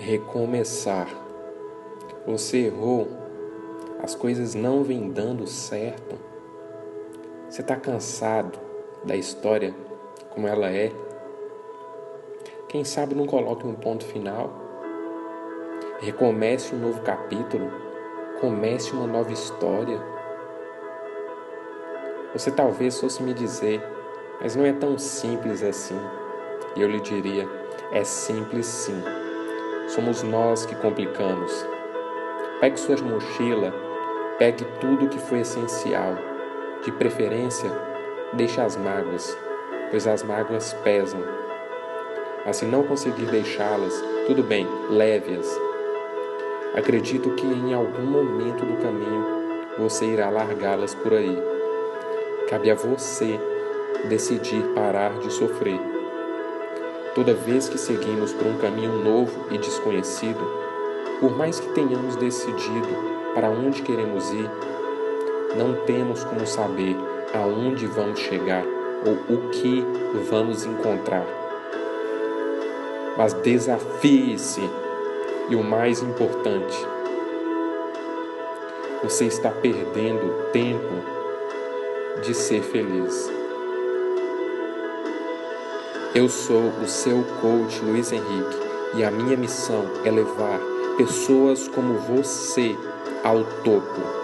recomeçar. Você errou, as coisas não vêm dando certo. Você está cansado da história como ela é? Quem sabe não coloque um ponto final? Recomece um novo capítulo, comece uma nova história. Você talvez fosse me dizer, mas não é tão simples assim. E eu lhe diria, é simples sim. Somos nós que complicamos. Pegue sua mochila, pegue tudo que foi essencial. De preferência, deixe as mágoas, pois as mágoas pesam. Mas se não conseguir deixá-las, tudo bem, leve-as. Acredito que em algum momento do caminho você irá largá-las por aí. Cabe a você decidir parar de sofrer. Toda vez que seguimos por um caminho novo e desconhecido, por mais que tenhamos decidido para onde queremos ir, não temos como saber aonde vamos chegar ou o que vamos encontrar. Mas desafie-se e o mais importante, você está perdendo tempo de ser feliz. Eu sou o seu coach Luiz Henrique e a minha missão é levar pessoas como você ao topo.